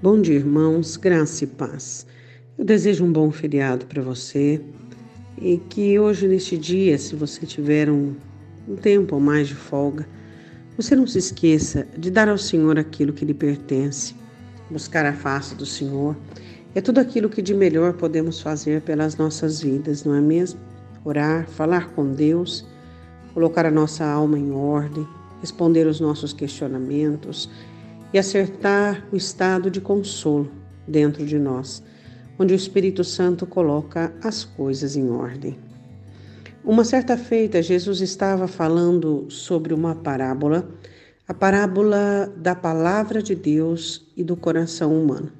Bom dia, irmãos, graça e paz. Eu desejo um bom feriado para você e que hoje, neste dia, se você tiver um, um tempo ou mais de folga, você não se esqueça de dar ao Senhor aquilo que lhe pertence, buscar a face do Senhor. É tudo aquilo que de melhor podemos fazer pelas nossas vidas, não é mesmo? Orar, falar com Deus, colocar a nossa alma em ordem, responder os nossos questionamentos e acertar o estado de consolo dentro de nós, onde o Espírito Santo coloca as coisas em ordem. Uma certa feita, Jesus estava falando sobre uma parábola, a parábola da palavra de Deus e do coração humano.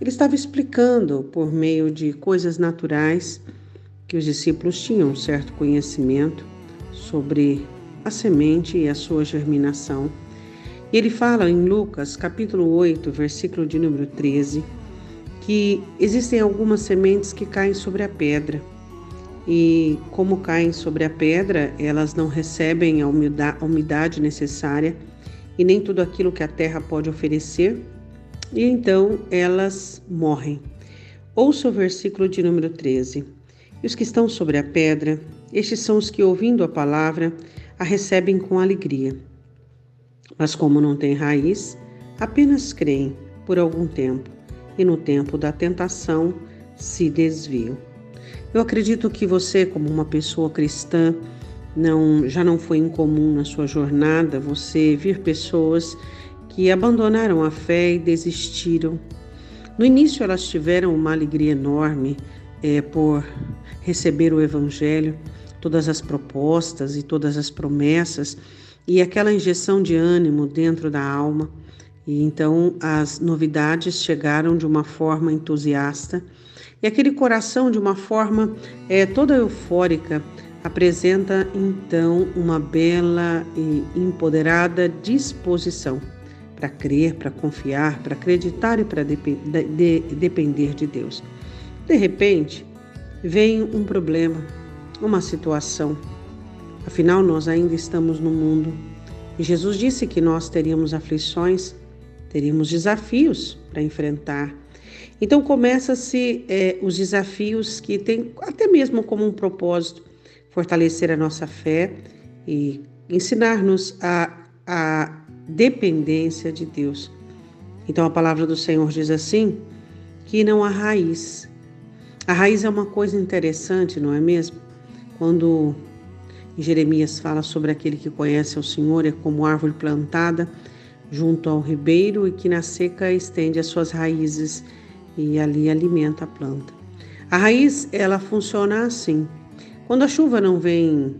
Ele estava explicando, por meio de coisas naturais, que os discípulos tinham um certo conhecimento sobre a semente e a sua germinação e ele fala em Lucas, capítulo 8, versículo de número 13, que existem algumas sementes que caem sobre a pedra. E como caem sobre a pedra, elas não recebem a umidade necessária e nem tudo aquilo que a terra pode oferecer, e então elas morrem. Ouça o versículo de número 13. E os que estão sobre a pedra, estes são os que, ouvindo a palavra, a recebem com alegria mas como não têm raiz, apenas creem por algum tempo e no tempo da tentação se desviam. Eu acredito que você, como uma pessoa cristã, não, já não foi incomum na sua jornada você vir pessoas que abandonaram a fé e desistiram. No início, elas tiveram uma alegria enorme é, por receber o Evangelho, todas as propostas e todas as promessas e aquela injeção de ânimo dentro da alma. E então as novidades chegaram de uma forma entusiasta e aquele coração, de uma forma é, toda eufórica, apresenta então uma bela e empoderada disposição para crer, para confiar, para acreditar e para de, de, depender de Deus. De repente, vem um problema, uma situação Afinal, nós ainda estamos no mundo. E Jesus disse que nós teríamos aflições, teríamos desafios para enfrentar. Então começa-se é, os desafios que têm até mesmo como um propósito fortalecer a nossa fé e ensinar-nos a, a dependência de Deus. Então a palavra do Senhor diz assim que não há raiz. A raiz é uma coisa interessante, não é mesmo? Quando e Jeremias fala sobre aquele que conhece o Senhor é como árvore plantada junto ao ribeiro e que na seca estende as suas raízes e ali alimenta a planta. A raiz, ela funciona assim. Quando a chuva não vem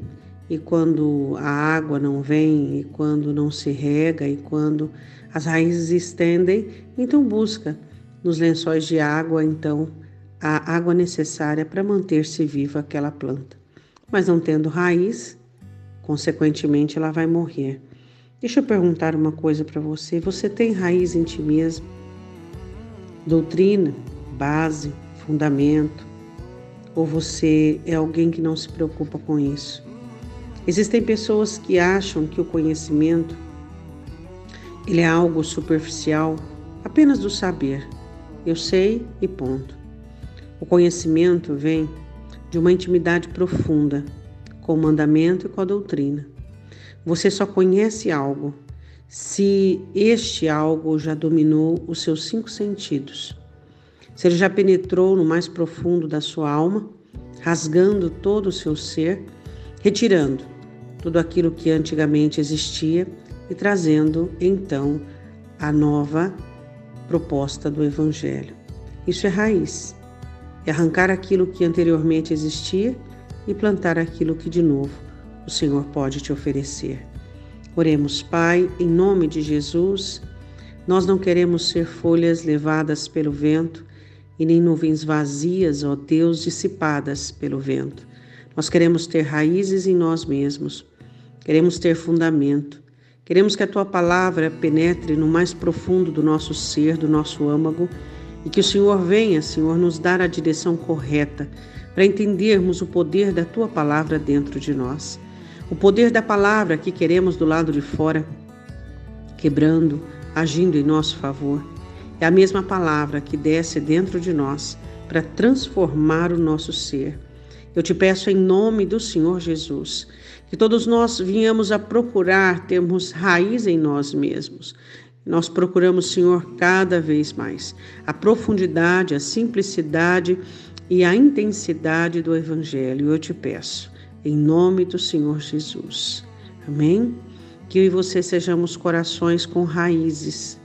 e quando a água não vem e quando não se rega e quando as raízes estendem, então busca nos lençóis de água, então, a água necessária para manter-se viva aquela planta mas não tendo raiz, consequentemente ela vai morrer. Deixa eu perguntar uma coisa para você: você tem raiz em ti mesmo? Doutrina, base, fundamento? Ou você é alguém que não se preocupa com isso? Existem pessoas que acham que o conhecimento ele é algo superficial, apenas do saber. Eu sei e ponto. O conhecimento vem de uma intimidade profunda com o mandamento e com a doutrina. Você só conhece algo se este algo já dominou os seus cinco sentidos. Se ele já penetrou no mais profundo da sua alma, rasgando todo o seu ser, retirando tudo aquilo que antigamente existia e trazendo então a nova proposta do Evangelho. Isso é raiz é arrancar aquilo que anteriormente existia e plantar aquilo que de novo o Senhor pode te oferecer. Oremos, Pai, em nome de Jesus. Nós não queremos ser folhas levadas pelo vento e nem nuvens vazias, ó Deus, dissipadas pelo vento. Nós queremos ter raízes em nós mesmos, queremos ter fundamento, queremos que a tua palavra penetre no mais profundo do nosso ser, do nosso âmago e que o Senhor venha, Senhor, nos dar a direção correta para entendermos o poder da tua palavra dentro de nós. O poder da palavra que queremos do lado de fora, quebrando, agindo em nosso favor. É a mesma palavra que desce dentro de nós para transformar o nosso ser. Eu te peço em nome do Senhor Jesus que todos nós vinhamos a procurar termos raiz em nós mesmos. Nós procuramos, Senhor, cada vez mais a profundidade, a simplicidade e a intensidade do Evangelho. Eu te peço, em nome do Senhor Jesus. Amém? Que eu e você sejamos corações com raízes.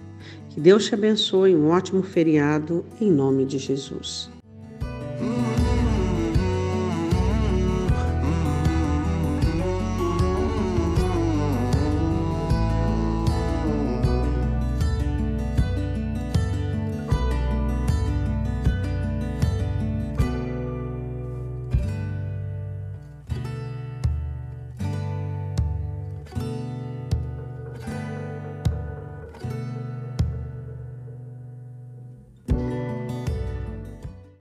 Que Deus te abençoe. Um ótimo feriado, em nome de Jesus.